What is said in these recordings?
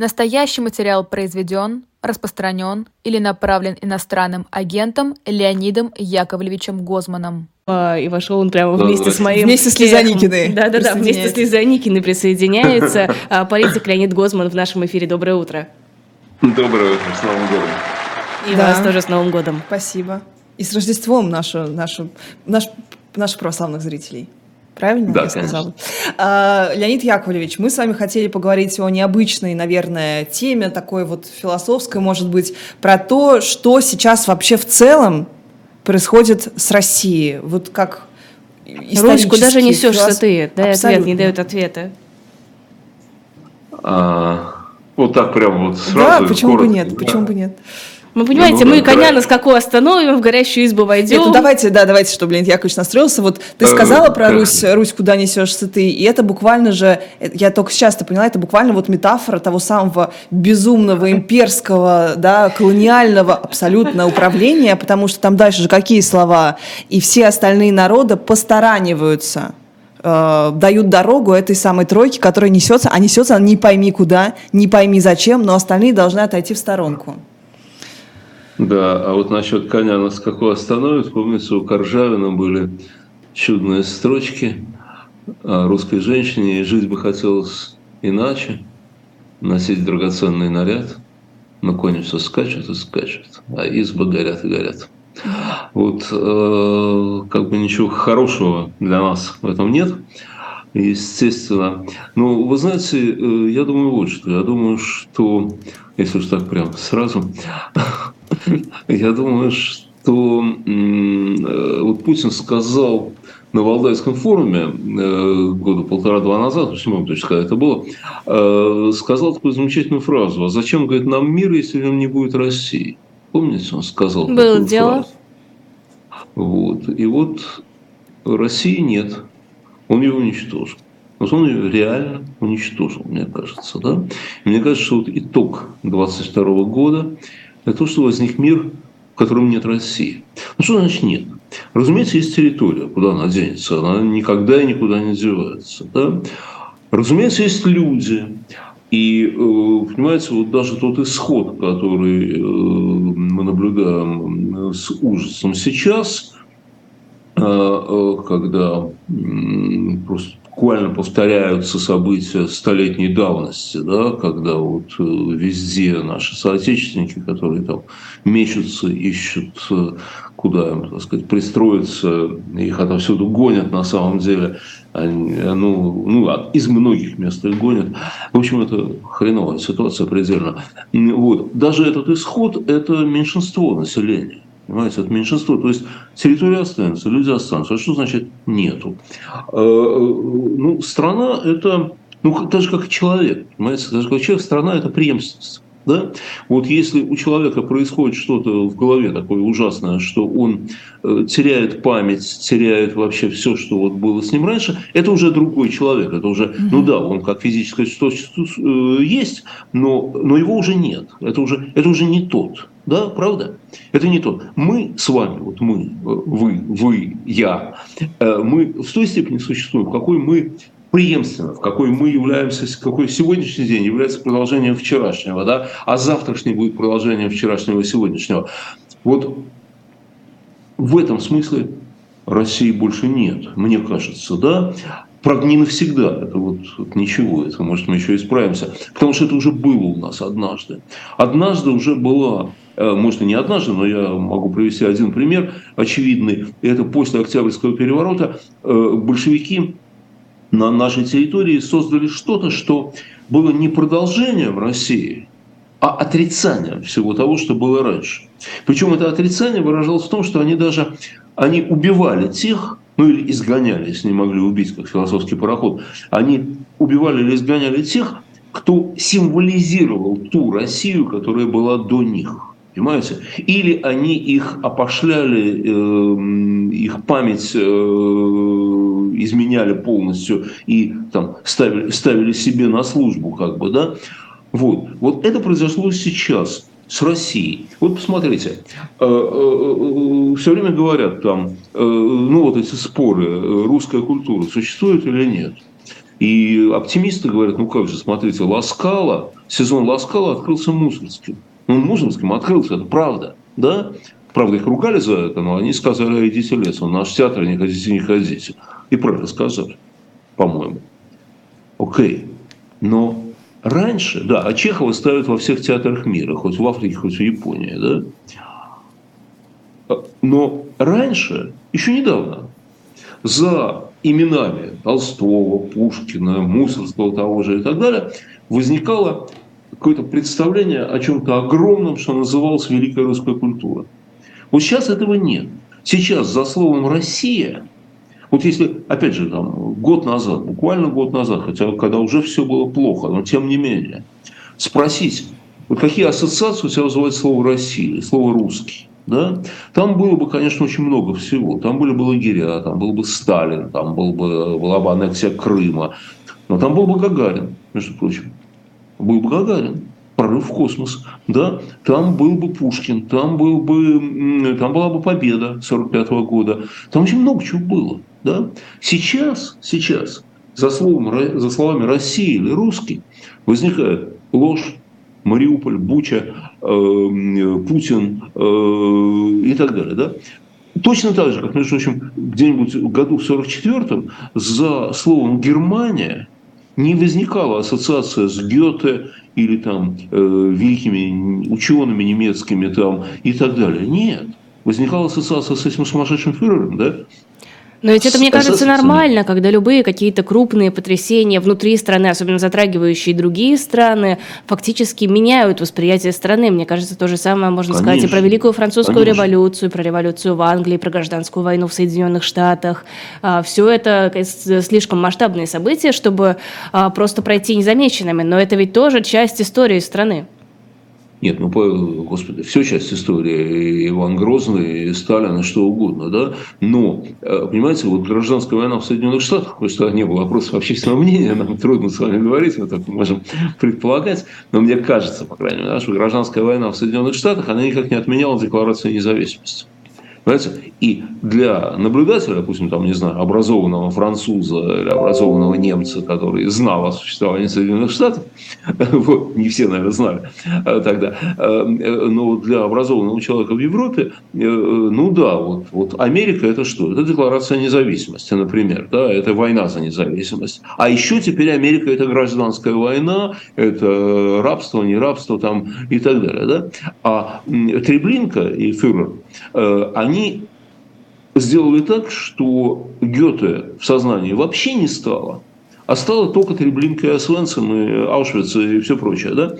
Настоящий материал произведен, распространен или направлен иностранным агентом Леонидом Яковлевичем Гозманом. А, и вошел он прямо вместе с моим... Вместе с Лизаникиной. Да-да-да, вместе с Лизаникиной присоединяется а, политик Леонид Гозман в нашем эфире. Доброе утро. Доброе утро, с Новым годом. И да. вас тоже с Новым годом. Спасибо. И с Рождеством нашу, нашу, наш, наших православных зрителей. Правильно да, я сказала? А, Леонид Яковлевич, мы с вами хотели поговорить о необычной, наверное, теме, такой вот философской, может быть, про то, что сейчас вообще в целом происходит с Россией. Вот как Русь, куда же несешься философ... ты? Дай Абсолютно. ответ, не дают ответа. А, вот так прям вот сразу. Да, почему бы нет? Почему бы нет? Мы, понимаете, ну, мы коня давай. на скаку остановим, в горящую избу войдем. Нет, ну давайте, да, давайте, чтобы Леонид Яковлевич настроился. Вот ты э, сказала про Русь, Русь, куда несешься ты, и это буквально же, я только сейчас это поняла, это буквально вот метафора того самого безумного имперского, да, колониального абсолютно управления, потому что там дальше же какие слова? И все остальные народы постараниваются э, дают дорогу этой самой тройке, которая несется, а несется она не пойми куда, не пойми зачем, но остальные должны отойти в сторонку. Да, а вот насчет коня на скаку остановит, помнится, у Коржавина были чудные строчки о русской женщине, и жить бы хотелось иначе, носить драгоценный наряд, но кони все скачут и скачут, а избы горят и горят. Вот э, как бы ничего хорошего для нас в этом нет, естественно. Но вы знаете, э, я думаю вот что. Я думаю, что, если уж так прям сразу, Я думаю, что э, вот Путин сказал на Валдайском форуме э, года полтора-два назад, помню точно, когда это было, э, сказал такую замечательную фразу. А зачем, говорит, нам мир, если в нем не будет России? Помните, он сказал Было дело. Фразу? Вот. И вот России нет. Он ее уничтожил. Вот он ее реально уничтожил, мне кажется. Да? И мне кажется, что вот итог 22 года для того, чтобы возник мир, в котором нет России. Ну что значит нет? Разумеется, есть территория, куда она денется. Она никогда и никуда не девается. Да? Разумеется, есть люди. И, э, понимаете, вот даже тот исход, который э, мы наблюдаем с ужасом сейчас, э, когда просто буквально повторяются события столетней давности, да, когда вот э, везде наши соотечественники, которые там мечутся, ищут, э, куда им, так сказать, пристроиться, их отовсюду гонят на самом деле, они, ну, ну, из многих мест их гонят. В общем, это хреновая ситуация предельно. Вот. Даже этот исход – это меньшинство населения. Понимаете, это меньшинство. То есть территория останется, люди останутся. А что значит нету? Э, ну, страна – это, ну, даже как человек, понимаете, даже как человек, страна – это преемственность. Да? Вот если у человека происходит что-то в голове такое ужасное, что он э, теряет память, теряет вообще все, что вот было с ним раньше, это уже другой человек. Это уже, mm-hmm. ну да, он как физическое существо э, есть, но, но его уже нет. Это уже, это уже не тот. Да, правда? Это не то. Мы с вами, вот мы, вы, вы, я, э, мы в той степени существуем, в какой мы преемственно, в какой мы являемся, какой сегодняшний день является продолжением вчерашнего, да, а завтрашний будет продолжением вчерашнего и сегодняшнего. Вот в этом смысле России больше нет, мне кажется, да. Правда, не навсегда, это вот, вот ничего, это может мы еще исправимся, потому что это уже было у нас однажды. Однажды уже была Э, может, и не однажды, но я могу привести один пример очевидный. Это после Октябрьского переворота э, большевики на нашей территории создали что-то, что было не продолжением России, а отрицанием всего того, что было раньше. Причем это отрицание выражалось в том, что они даже они убивали тех, ну или изгоняли, если не могли убить, как философский пароход, они убивали или изгоняли тех, кто символизировал ту Россию, которая была до них. Понимаете? Или они их опошляли, э, их память э, изменяли полностью и там, ставили, ставили себе на службу, как бы, да? Вот. вот это произошло сейчас с Россией. Вот посмотрите, э, э, все время говорят там, ну вот эти споры, русская культура существует или нет. И оптимисты говорят, ну как же, смотрите, Ласкала, сезон Ласкала открылся мусорским. Ну, он мусорским открылся, это правда. Да? Правда, их ругали за это, но они сказали, идите лесом, наш театр не хотите, не ходите. И правильно сказали, по-моему. Окей. Но раньше, да, а Чехова ставят во всех театрах мира, хоть в Африке, хоть в Японии, да. Но раньше, еще недавно, за именами Толстого, Пушкина, Мусорского того же и так далее, возникало какое-то представление о чем-то огромном, что называлось великая русская культура. Вот сейчас этого нет. Сейчас за словом «Россия» Вот если, опять же, там, год назад, буквально год назад, хотя когда уже все было плохо, но тем не менее, спросить, вот какие ассоциации у тебя вызывает слово «Россия», слово «русский», да? Там было бы, конечно, очень много всего. Там были бы лагеря, там был бы Сталин, там был бы, была бы аннексия Крыма. Но там был бы Гагарин, между прочим. Был бы Гагарин прорыв в космос, да, там был бы Пушкин, там, был бы, там была бы победа 45 года, там очень много чего было. Да? Сейчас, сейчас за, словом, за словами Россия или русский возникает ложь, Мариуполь, Буча, э, Путин э, и так далее. Да? Точно так же, как, между прочим, где-нибудь в году в 44-м за словом «Германия» не возникала ассоциация с Гёте или там э, великими учеными немецкими там и так далее. Нет. Возникала ассоциация с этим сумасшедшим фюрером, да? Но ведь это, мне кажется, нормально, когда любые какие-то крупные потрясения внутри страны, особенно затрагивающие другие страны, фактически меняют восприятие страны. Мне кажется, то же самое можно Конечно. сказать и про Великую Французскую Конечно. революцию, про революцию в Англии, про гражданскую войну в Соединенных Штатах. А, Все это слишком масштабные события, чтобы а, просто пройти незамеченными. Но это ведь тоже часть истории страны. Нет, ну, господи, все часть истории, Иван Грозный, и Сталин, и что угодно, да. Но, э, понимаете, вот гражданская война в Соединенных Штатах, потому что не было вопросов общественного мнения, нам трудно с вами говорить, мы так можем предполагать, но мне кажется, по крайней мере, что гражданская война в Соединенных Штатах, она никак не отменяла Декларацию независимости. Понимаете? И для наблюдателя, допустим, там, не знаю, образованного француза или образованного немца, который знал о существовании Соединенных Штатов, вот, не все, наверное, знали э, тогда, э, но для образованного человека в Европе, э, ну да, вот, вот Америка это что? Это декларация независимости, например, да, это война за независимость. А еще теперь Америка это гражданская война, это рабство, не рабство там и так далее, да. А Треблинка и Фюрер, они они сделали так, что Гёте в сознании вообще не стало, а стало только Треблинка и Освенцем, и Аушвиц, и все прочее. Да?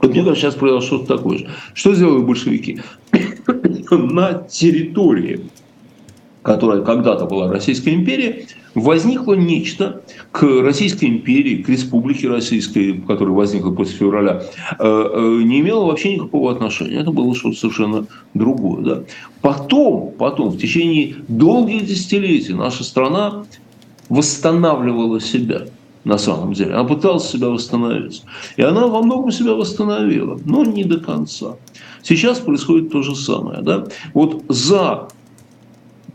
Вот мне кажется, сейчас произошло что-то такое же. Что сделали большевики? На территории которая когда-то была Российской империей, возникло нечто к Российской империи, к республике российской, которая возникла после февраля, э, э, не имело вообще никакого отношения. Это было что-то совершенно другое. Да? Потом, потом, в течение долгих десятилетий наша страна восстанавливала себя на самом деле. Она пыталась себя восстановить. И она во многом себя восстановила, но не до конца. Сейчас происходит то же самое. Да? Вот за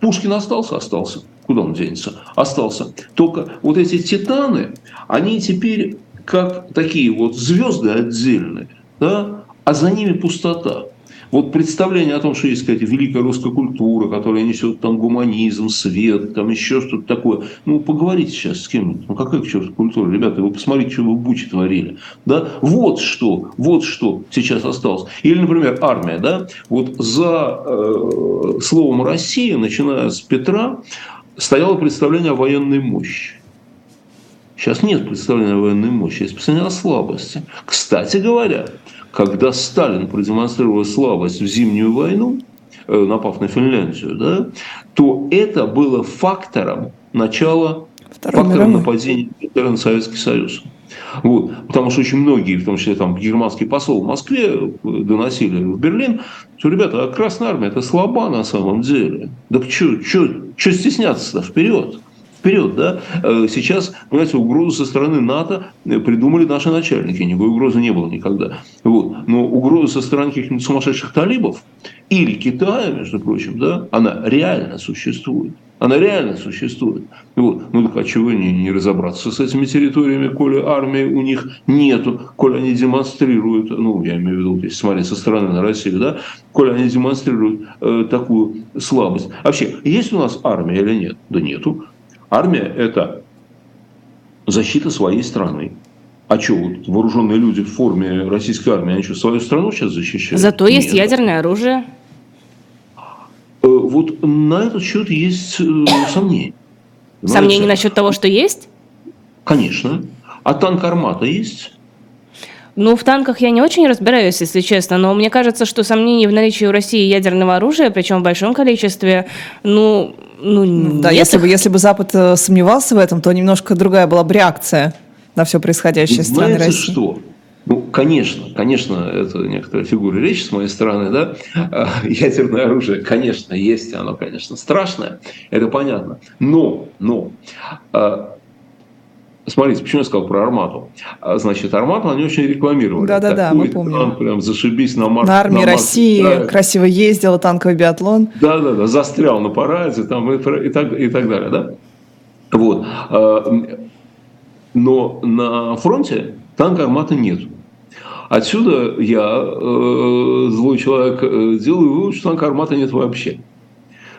Пушкин остался, остался. Куда он денется? Остался. Только вот эти титаны, они теперь как такие вот звезды отдельные, да, а за ними пустота. Вот представление о том, что есть какая-то великая русская культура, которая несет там гуманизм, свет, там еще что-то такое. Ну, поговорите сейчас с кем-нибудь. Ну, какая к черту культура? Ребята, вы посмотрите, что вы в Буче творили. Да? Вот что, вот что сейчас осталось. Или, например, армия. Да? Вот за э, словом «Россия», начиная с Петра, стояло представление о военной мощи. Сейчас нет представления о военной мощи, есть представление о слабости. Кстати говоря, когда Сталин продемонстрировал слабость в зимнюю войну, э, напав на Финляндию, да, то это было фактором начала, Второй фактором мировой. нападения на Советский Союз. Вот. Потому что очень многие, в том числе там германский посол в Москве, э, доносили в Берлин, что, ребята, а Красная Армия это слаба на самом деле. Так что стесняться-то вперед? Вперед, да. Э, сейчас, понимаете, угрозу со стороны НАТО придумали наши начальники. Никакой угрозы не было никогда. Вот. Но угроза со стороны каких-нибудь сумасшедших талибов или Китая, между прочим, да, она реально существует. Она реально существует. Вот. Ну так а чего не, не разобраться с этими территориями, коли армии у них нету, коли они демонстрируют, ну я имею в виду, если смотреть со стороны на Россию, да, коли они демонстрируют э, такую слабость. Вообще, есть у нас армия или нет? Да нету. Армия – это защита своей страны. А что, вот вооруженные люди в форме российской армии, они что, свою страну сейчас защищают? Зато Нет. есть ядерное оружие. Э, вот на этот счет есть э, сомнения. Сомнения насчет того, что есть? Конечно. А танк «Армата» есть? Ну, в танках я не очень разбираюсь, если честно, но мне кажется, что сомнений в наличии у России ядерного оружия, причем в большом количестве, ну, ну Да, если бы, если бы Запад э, сомневался в этом, то немножко другая была бы реакция на все происходящее в стране России. что? Ну, конечно, конечно, это некоторая фигура речи с моей стороны, да. Ядерное оружие, конечно, есть, оно, конечно, страшное, это понятно. Но, но, а, Смотрите, почему я сказал про Армату. А, значит, Армату они очень рекламировали. Да-да-да, мы помним. Там прям зашибись на Марс. На армии на Марс, России да. красиво ездила, танковый биатлон. Да-да-да, застрял на параде там, и, и, так, и так далее, да? Вот. Но на фронте танка «Армата» нет. Отсюда я, э, злой человек, э, делаю вывод, что танка «Армата» нет вообще.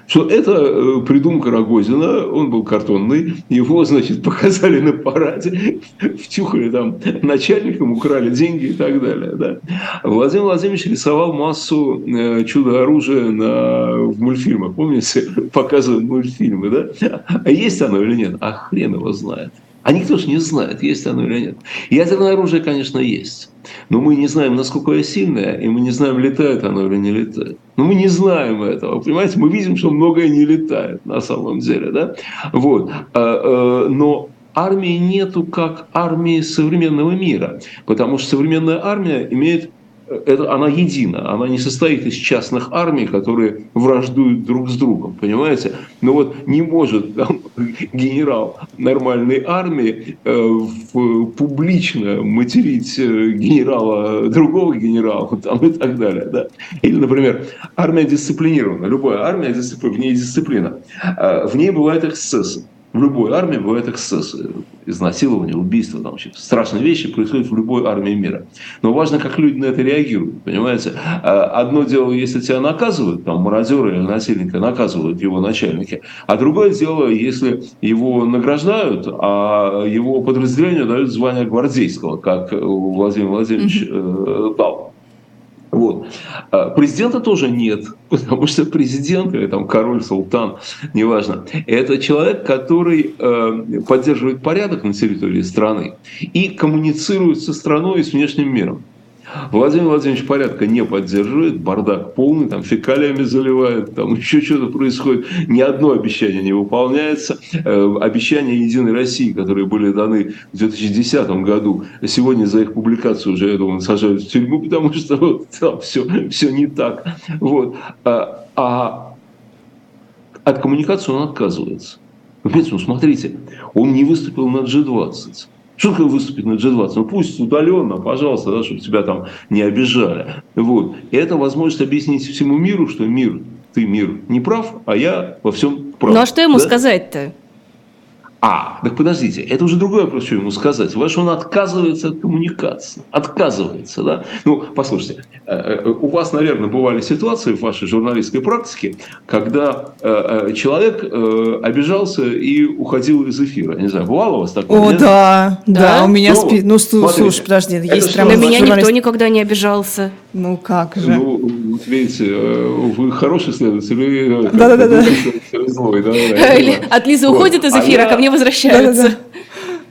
Что это э, придумка Рогозина, он был картонный, его, значит, показали на параде, втюхали там начальникам, украли деньги и так далее. Да. Владимир Владимирович рисовал массу э, чудо-оружия на, в мультфильмах, помните, показывают мультфильмы, да? А есть оно или нет? А хрен его знает. А никто же не знает, есть оно или нет. Ядерное оружие, конечно, есть. Но мы не знаем, насколько оно сильное, и мы не знаем, летает оно или не летает. Но мы не знаем этого. Понимаете, мы видим, что многое не летает на самом деле. Да? Вот. А, а, но армии нету как армии современного мира. Потому что современная армия имеет это, она едина, она не состоит из частных армий, которые враждуют друг с другом, понимаете? Но вот не может там, генерал нормальной армии э, в, публично материть э, генерала, другого генерала там, и так далее. Да? Или, например, армия дисциплинирована, любая армия в ней дисциплина. В ней бывают эксцессы. В любой армии бывают эксцессы, изнасилования, убийства, там, вообще страшные вещи происходят в любой армии мира. Но важно, как люди на это реагируют, понимаете? А, одно дело, если тебя наказывают, там, мародеры или насильника наказывают его начальники, а другое дело, если его награждают, а его подразделению дают звание гвардейского, как Владимир Владимирович э, дал. Вот. А президента тоже нет, потому что президент, или там король, султан, неважно, это человек, который э, поддерживает порядок на территории страны и коммуницирует со страной и с внешним миром. Владимир Владимирович порядка не поддерживает, бардак полный, там фекалиями заливает, там еще что-то происходит. Ни одно обещание не выполняется. Э, обещания Единой России, которые были даны в 2010 году, сегодня за их публикацию уже, я думаю, сажают в тюрьму, потому что вот, там все, все не так. Вот. А, а от коммуникации он отказывается. ну смотрите, он не выступил на G20. Что такое выступить на G20? Ну пусть удаленно, пожалуйста, да, чтобы тебя там не обижали. Вот. И это возможность объяснить всему миру, что мир, ты мир не прав, а я во всем прав. Ну а что ему да? сказать-то? А, так подождите, это уже другой вопрос, что ему сказать. Ваш он отказывается от коммуникации. Отказывается, да? Ну, послушайте, э, э, у вас, наверное, бывали ситуации в вашей журналистской практике, когда э, человек обижался и уходил из эфира. Не знаю, бывало у вас такое? О, да, да, да, у меня ну, спи... Ну, слушай, подожди, есть прям... На меня журналист... никто никогда не обижался. Ну, как же? Ну, вот видите, вы хороший следователь, да-да-да. От Лизы уходит из эфира, а ко мне возвращаются. Да, да, да.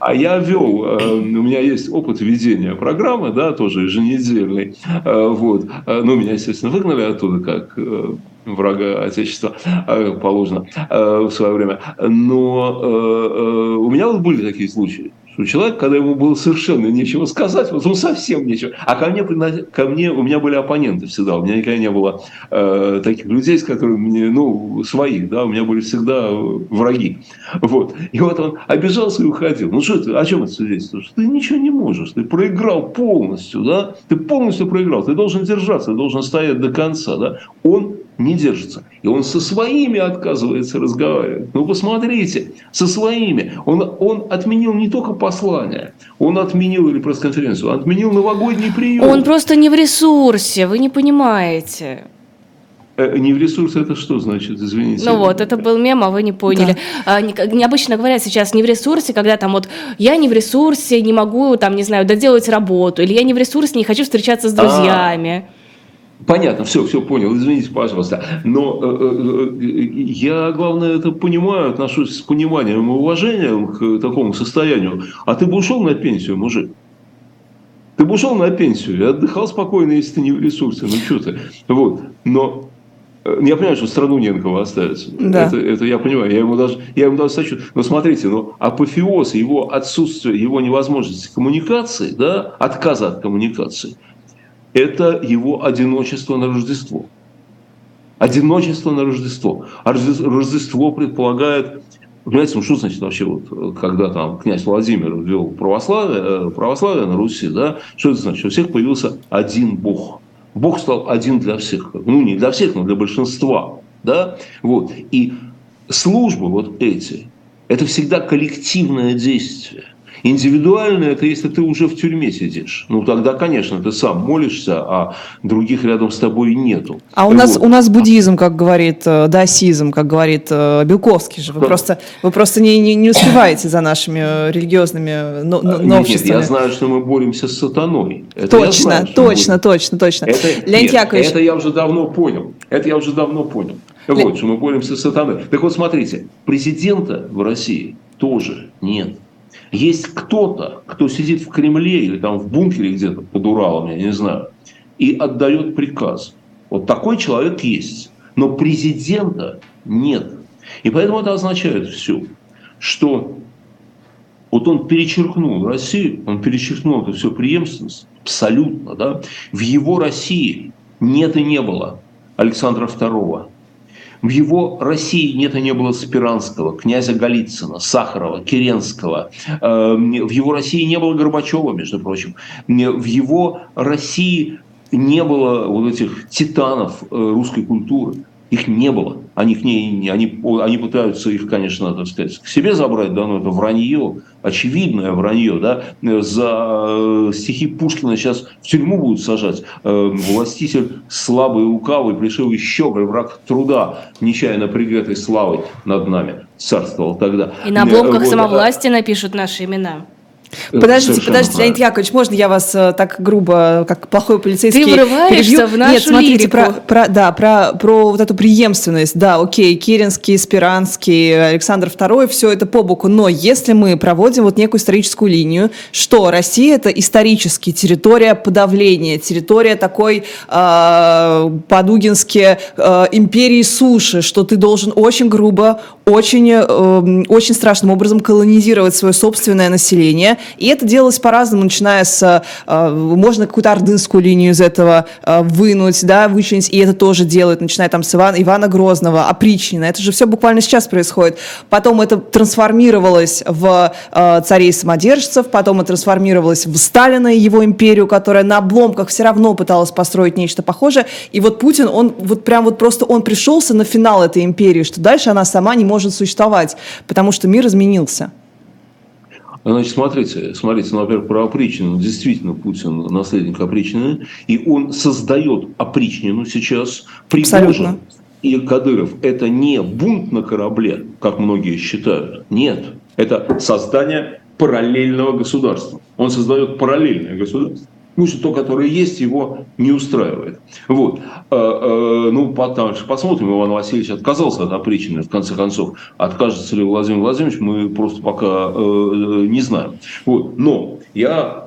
А я вел, э, у меня есть опыт ведения программы, да, тоже еженедельный. Э, вот. Э, ну, меня, естественно, выгнали оттуда, как врага Отечества, положено в свое время. Но у меня вот были такие случаи, что человек, когда ему было совершенно нечего сказать, вот ну совсем нечего. А ко мне, ко мне у меня были оппоненты всегда. У меня никогда не было э, таких людей, с которыми мне, ну, своих, да, у меня были всегда враги. Вот. И вот он обижался и уходил. Ну что ты, о чем это свидетельствует? Что ты ничего не можешь, ты проиграл полностью, да, ты полностью проиграл, ты должен держаться, ты должен стоять до конца, да. Он не держится. И он со своими отказывается разговаривать. Ну, посмотрите, со своими. Он, он отменил не только послание, он отменил, или пресс-конференцию, он отменил новогодний прием. Он просто не в ресурсе, вы не понимаете. Э, не в ресурсе это что значит, извините? Ну вот, это был мем, а вы не поняли. Да. А, необычно говорят сейчас не в ресурсе, когда там вот я не в ресурсе, не могу там, не знаю, доделать работу, или я не в ресурсе, не хочу встречаться с а. друзьями. А-а-а. Понятно, все, все понял, извините, пожалуйста. Но э, э, э, я, главное, это понимаю, отношусь с пониманием и уважением к такому состоянию. А ты бы ушел на пенсию, мужик? Ты бы ушел на пенсию и отдыхал спокойно, если ты не в ресурсе. Ну, что ты? Вот. Но э, я понимаю, что страну не на кого оставить. Да. Это, это я понимаю. Я ему даже, я ему даже сочу. Но смотрите, ну, апофеоз его отсутствия, его невозможности коммуникации, да, отказа от коммуникации – это его одиночество на Рождество. Одиночество на Рождество. А Рождество предполагает Понимаете, ну что значит вообще, вот, когда там князь Владимир ввел православие, э, православие на Руси, да, что это значит? У всех появился один Бог. Бог стал один для всех. Ну, не для всех, но для большинства. Да? Вот. И службы вот эти, это всегда коллективное действие. Индивидуально это если ты уже в тюрьме сидишь. Ну, тогда, конечно, ты сам молишься, а других рядом с тобой нету. А у вот. нас, у нас буддизм, как говорит, э, даосизм, как говорит э, Белковский же. Вы да. просто, вы просто не, не, не успеваете за нашими э, религиозными но, но, нет, нет, я знаю, что мы боремся с сатаной. Это точно, знаю, точно, точно, точно. Это, Леонид нет, Яковлевич... это я уже давно понял. Это я уже давно понял. Вот, что мы боремся с сатаной. Так вот, смотрите, президента в России тоже нет. Есть кто-то, кто сидит в Кремле или там в бункере где-то под Уралом, я не знаю, и отдает приказ. Вот такой человек есть. Но президента нет. И поэтому это означает все, что вот он перечеркнул Россию, он перечеркнул эту всю преемственность абсолютно. Да? В его России нет и не было Александра II, в его России нет и не было Спиранского, князя Голицына, Сахарова, Керенского. Эм, в его России не было Горбачева, между прочим. В его России не было вот этих титанов э, русской культуры. Их не было. Они, к ней, они, они пытаются их, конечно, так сказать, к себе забрать, да, но это вранье, очевидное вранье, да. За э, стихи Пушкина сейчас в тюрьму будут сажать. Э, властитель слабый и лукавый пришел еще, враг труда, нечаянно пригретой славой над нами царствовал тогда. И на обломках вот, самовластия напишут наши имена. Подождите, подождите, Леонид Яковлевич, можно я вас э, так грубо, как плохой полицейский Ты врываешься перебью? в нашу Нет, смотрите, лирику. Про, про, да, про, про вот эту преемственность, да, окей, Керенский, Спиранский, Александр II, все это по боку, но если мы проводим вот некую историческую линию, что Россия это исторически территория подавления, территория такой э, по-дугински э, империи суши, что ты должен очень грубо, очень, э, очень страшным образом колонизировать свое собственное население, и это делалось по-разному, начиная с, э, можно какую-то ордынскую линию из этого э, вынуть, да, вычленить, и это тоже делают, начиная там с Ивана, Ивана Грозного, опричнина, это же все буквально сейчас происходит. Потом это трансформировалось в э, царей-самодержцев, потом это трансформировалось в Сталина и его империю, которая на обломках все равно пыталась построить нечто похожее, и вот Путин, он вот прям вот просто, он пришелся на финал этой империи, что дальше она сама не может существовать, потому что мир изменился. Значит, смотрите, смотрите, ну, во-первых, про опричнину. Действительно, Путин наследник опричнины. И он создает опричнину сейчас. Пригожин и Кадыров – это не бунт на корабле, как многие считают. Нет. Это создание параллельного государства. Он создает параллельное государство. Ну, что то, которое есть, его не устраивает. Вот. Э, э, ну, потому что посмотрим, Иван Васильевич отказался от опричнины, в конце концов. Откажется ли Владимир Владимирович, мы просто пока э, не знаем. Вот. Но я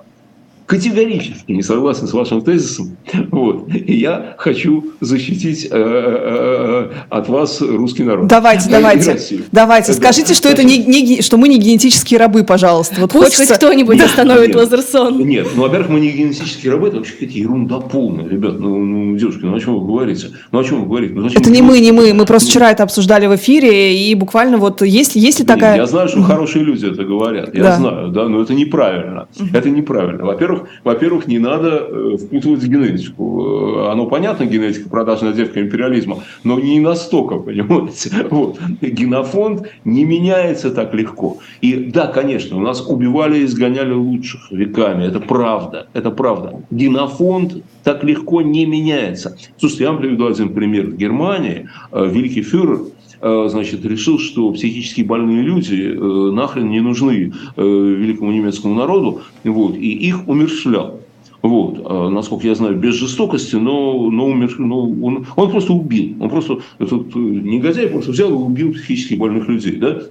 категорически не согласен с вашим тезисом. Вот. И я хочу защитить э, э, э, от вас русский народ. Давайте, давайте. Давайте. Скажите, что, это не, не, что мы не генетические рабы, пожалуйста. Вот Пусть хочется... хоть кто-нибудь остановит Лазерсон. Нет, ну, во-первых, мы не генетические рабы, это вообще какие ерунда полная, ребят. Ну, ну, девушки, ну о чем вы говорите? Ну, о чем вы говорите? Ну, это не мы, не мы. Мы просто вчера это обсуждали в эфире, и буквально вот есть, есть ли такая... Я знаю, что хорошие люди это говорят. Я да. знаю, да, но это неправильно. Это неправильно. Во-первых, во-первых, не надо э, впутывать генетику. Э, оно понятно, генетика, продажная девка империализма, но не настолько, понимаете. Вот. Генофонд не меняется так легко. И да, конечно, у нас убивали и изгоняли лучших веками. Это правда. Это правда. Генофонд так легко не меняется. Слушайте, я вам приведу один пример. В Германии э, великий фюрер значит, решил, что психически больные люди э, нахрен не нужны э, великому немецкому народу, вот, и их умерщвлял. Вот, насколько я знаю, без жестокости, но, но, умер, но он, он просто убил. Он просто, этот негодяй просто взял и убил психически больных людей. Да?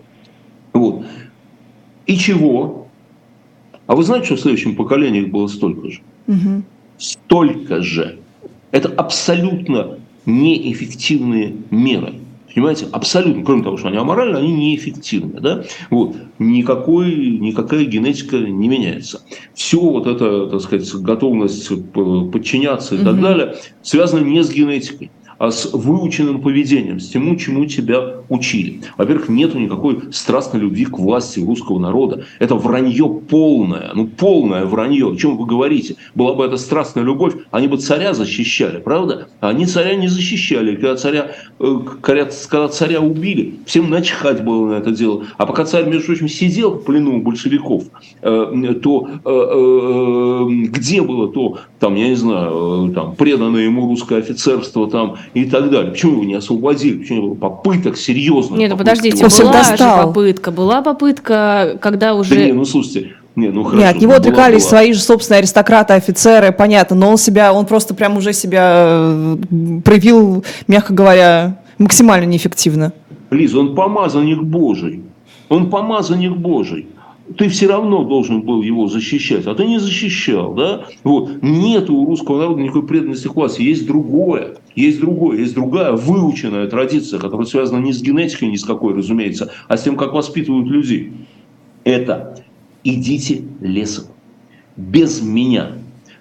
Вот. И чего? А вы знаете, что в следующем поколении их было столько же? Угу. Столько же. Это абсолютно неэффективные меры. Понимаете, абсолютно, кроме того, что они аморальны, они неэффективны. Да? Вот. Никакой, никакая генетика не меняется. Все вот это, так сказать, готовность подчиняться и угу. так далее, связано не с генетикой с выученным поведением, с тем, чему тебя учили. Во-первых, нету никакой страстной любви к власти русского народа. Это вранье полное, ну полное вранье. О чем вы говорите? Была бы эта страстная любовь, они бы царя защищали, правда? А они царя не защищали. Когда царя, э, когда, когда царя убили, всем начхать было на это дело. А пока царь, между прочим, сидел в плену большевиков, э, то э, где было то, там, я не знаю, там, преданное ему русское офицерство там, и так далее. Почему его не освободили? Почему не было попыток серьезных? Нет, ну подождите, была же попытка. Была попытка, когда уже... Да не, ну слушайте, не, ну хорошо, Нет, от него отрекались была. свои же собственные аристократы, офицеры, понятно, но он себя, он просто прям уже себя э, проявил, мягко говоря, максимально неэффективно. Лиза, он помазанник Божий. Он помазанник Божий ты все равно должен был его защищать, а ты не защищал, да? Вот. Нет у русского народа никакой преданности власти, есть другое, есть другое, есть другая выученная традиция, которая связана не с генетикой ни с какой, разумеется, а с тем, как воспитывают людей. Это идите лесом, без меня.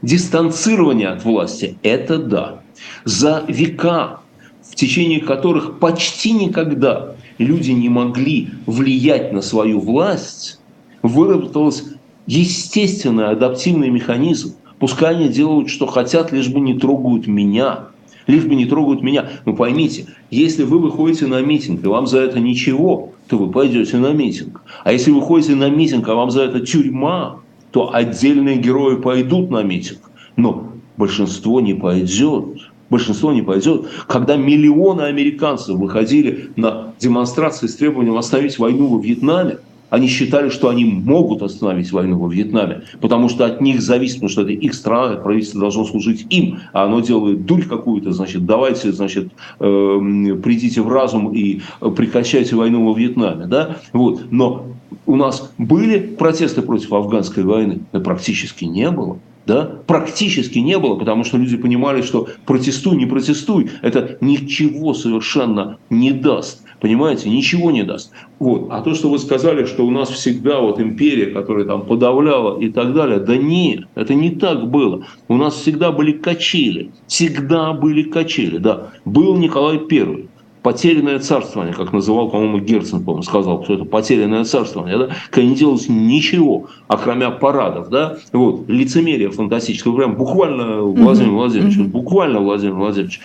Дистанцирование от власти – это да. За века, в течение которых почти никогда люди не могли влиять на свою власть, выработался естественный адаптивный механизм. Пускай они делают, что хотят, лишь бы не трогают меня. Лишь бы не трогают меня. Но поймите, если вы выходите на митинг, и вам за это ничего, то вы пойдете на митинг. А если вы ходите на митинг, а вам за это тюрьма, то отдельные герои пойдут на митинг. Но большинство не пойдет. Большинство не пойдет. Когда миллионы американцев выходили на демонстрации с требованием остановить войну во Вьетнаме, они считали, что они могут остановить войну во Вьетнаме, потому что от них зависит, потому что это их страна, правительство должно служить им, а оно делает дурь какую-то, значит, давайте, значит, э, придите в разум и прекращайте войну во Вьетнаме, да, вот. Но у нас были протесты против афганской войны? Да практически не было. Да? Практически не было, потому что люди понимали, что протестуй, не протестуй, это ничего совершенно не даст. Понимаете, ничего не даст. Вот. А то, что вы сказали, что у нас всегда вот империя, которая там подавляла и так далее, да нет, это не так было. У нас всегда были качели, всегда были качели, да. Был Николай Первый, потерянное царствование, как называл, по-моему, Герцен, по-моему, сказал, что это потерянное царствование, да, когда не делалось ничего, окромя парадов, да, вот, лицемерие фантастическое, прям буквально Владимир Владимирович, буквально Владимир Владимирович,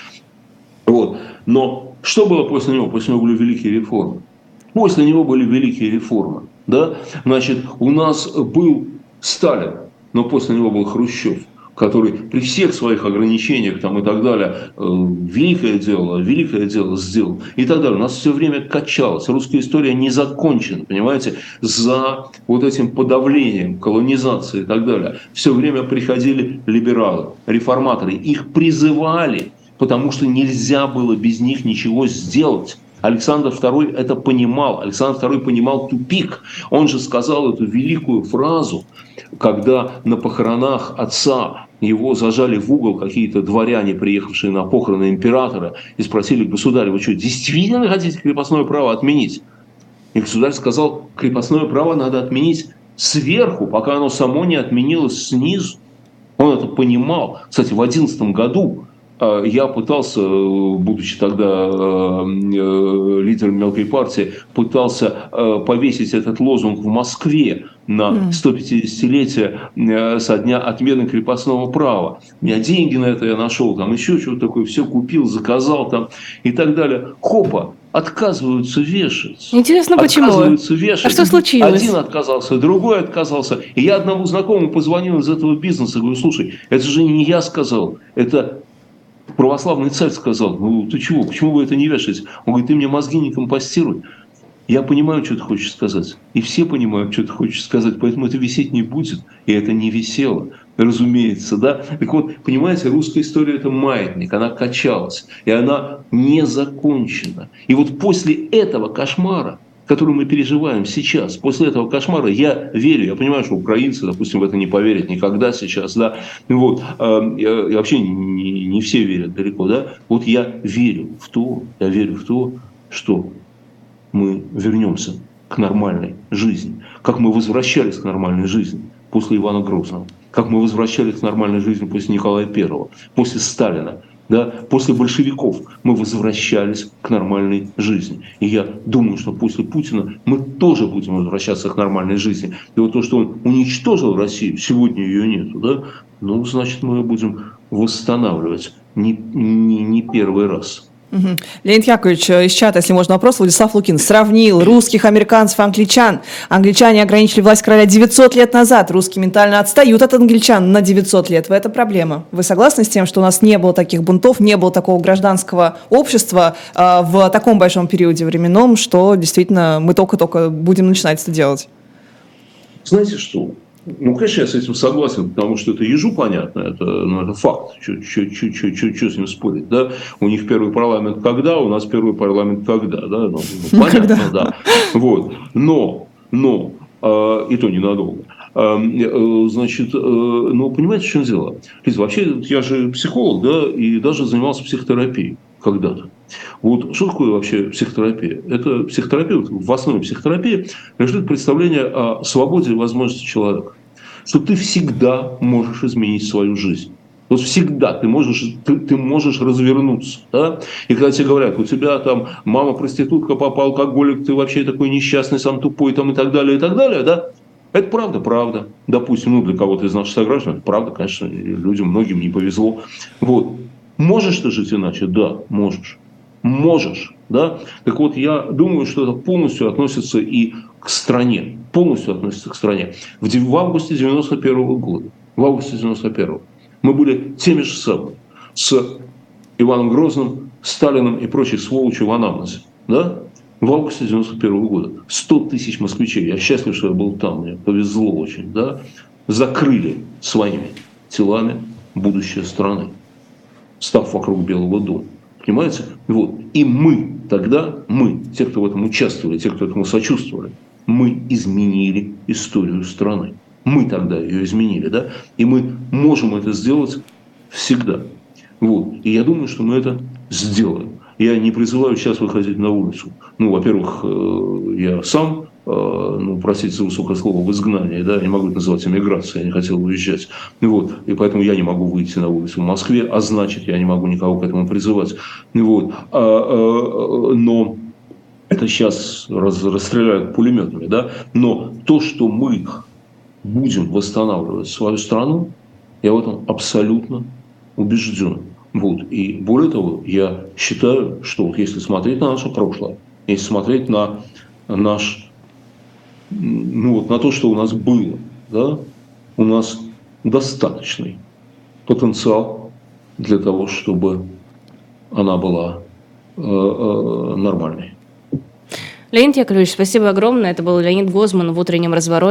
вот, но что было после него? После него были великие реформы. После него были великие реформы. Да? Значит, у нас был Сталин, но после него был Хрущев который при всех своих ограничениях там, и так далее, э, великое дело, великое дело сделал и так далее. У нас все время качалось. Русская история не закончена, понимаете, за вот этим подавлением, колонизацией и так далее. Все время приходили либералы, реформаторы, их призывали потому что нельзя было без них ничего сделать. Александр II это понимал. Александр II понимал тупик. Он же сказал эту великую фразу когда на похоронах отца его зажали в угол какие-то дворяне, приехавшие на похороны императора, и спросили, государь, вы что, действительно хотите крепостное право отменить? И государь сказал, крепостное право надо отменить сверху, пока оно само не отменилось снизу. Он это понимал. Кстати, в 2011 году я пытался, э, будучи тогда э, лидером мелкой партии, пытался повесить этот лозунг в Москве на 150-летие со дня отмены крепостного права. У меня деньги на это я нашел, там еще что-то такое, все купил, заказал там и так далее. Хопа, отказываются вешать. Интересно, почему? Отказываются вешать. А что случилось? Один отказался, другой отказался. И я одному знакомому позвонил из этого бизнеса, говорю, слушай, это же не я сказал, это православный царь сказал. Ну, ты чего, почему вы это не вешаете? Он говорит, ты мне мозги не компостируй. Я понимаю, что ты хочешь сказать. И все понимают, что ты хочешь сказать. Поэтому это висеть не будет. И это не висело разумеется, да. Так вот, понимаете, русская история – это маятник, она качалась, и она не закончена. И вот после этого кошмара, который мы переживаем сейчас, после этого кошмара, я верю, я понимаю, что украинцы, допустим, в это не поверят никогда сейчас, да, вот, э, вообще не, не все верят далеко, да, вот я верю в то, я верю в то, что мы вернемся к нормальной жизни, как мы возвращались к нормальной жизни после Ивана Грозного. Как мы возвращались к нормальной жизни после Николая I, после Сталина, да, после большевиков мы возвращались к нормальной жизни. И я думаю, что после Путина мы тоже будем возвращаться к нормальной жизни. И вот то, что он уничтожил Россию, сегодня ее нету, да, ну, значит, мы ее будем восстанавливать не, не, не первый раз. Леонид Яковлевич, э, из чата, если можно вопрос, Владислав Лукин сравнил русских, американцев, англичан. Англичане ограничили власть короля 900 лет назад, русские ментально отстают от англичан на 900 лет. Это проблема. Вы согласны с тем, что у нас не было таких бунтов, не было такого гражданского общества э, в таком большом периоде временном, что действительно мы только-только будем начинать это делать? Знаете что? Ну, конечно, я с этим согласен, потому что это ежу понятно, это, ну, это факт, что с ним спорить, да? У них первый парламент когда, у нас первый парламент когда, да? Ну, ну понятно, да. Вот. Но, но, э, и то ненадолго. Э, значит, э, ну, понимаете, в чем дело? Лиза, вообще, я же психолог, да, и даже занимался психотерапией когда-то. Вот что такое вообще психотерапия? Это психотерапия, в основе психотерапии лежит представление о свободе и возможности человека. Что ты всегда можешь изменить свою жизнь. Вот всегда ты можешь, ты, ты можешь развернуться. Да? И когда тебе говорят, у тебя там мама проститутка, папа алкоголик, ты вообще такой несчастный, сам тупой там, и так далее, и так далее, да? Это правда, правда. Допустим, ну, для кого-то из наших сограждан, это правда, конечно, людям многим не повезло. Вот. Можешь ты жить иначе? Да, можешь можешь. Да? Так вот, я думаю, что это полностью относится и к стране. Полностью относится к стране. В, в августе 91 года, в августе 91 мы были теми же самыми с Иваном Грозным, Сталиным и прочей сволочью в анамнезе. Да? В августе 91 года 100 тысяч москвичей, я счастлив, что я был там, мне повезло очень, да, закрыли своими телами будущее страны, став вокруг Белого дома. Понимаете? Вот. И мы тогда, мы, те, кто в этом участвовали, те, кто этому сочувствовали, мы изменили историю страны. Мы тогда ее изменили, да? И мы можем это сделать всегда. Вот. И я думаю, что мы это сделаем. Я не призываю сейчас выходить на улицу. Ну, во-первых, э, я сам Э, ну, простите за высокое слово, в изгнании, да, не могу это называть эмиграцией, я не хотел уезжать. Вот, и поэтому я не могу выйти на улицу в Москве, а значит, я не могу никого к этому призывать. Вот, а, а, но это сейчас расстреляют пулеметами, да, но то, что мы будем восстанавливать свою страну, я в этом абсолютно убежден. Вот. И более того, я считаю, что вот если смотреть на наше прошлое, если смотреть на наш ну, вот на то, что у нас было, да, у нас достаточный потенциал для того, чтобы она была э, э, нормальной. Леонид Яковлевич, спасибо огромное. Это был Леонид Гозман в утреннем развороте.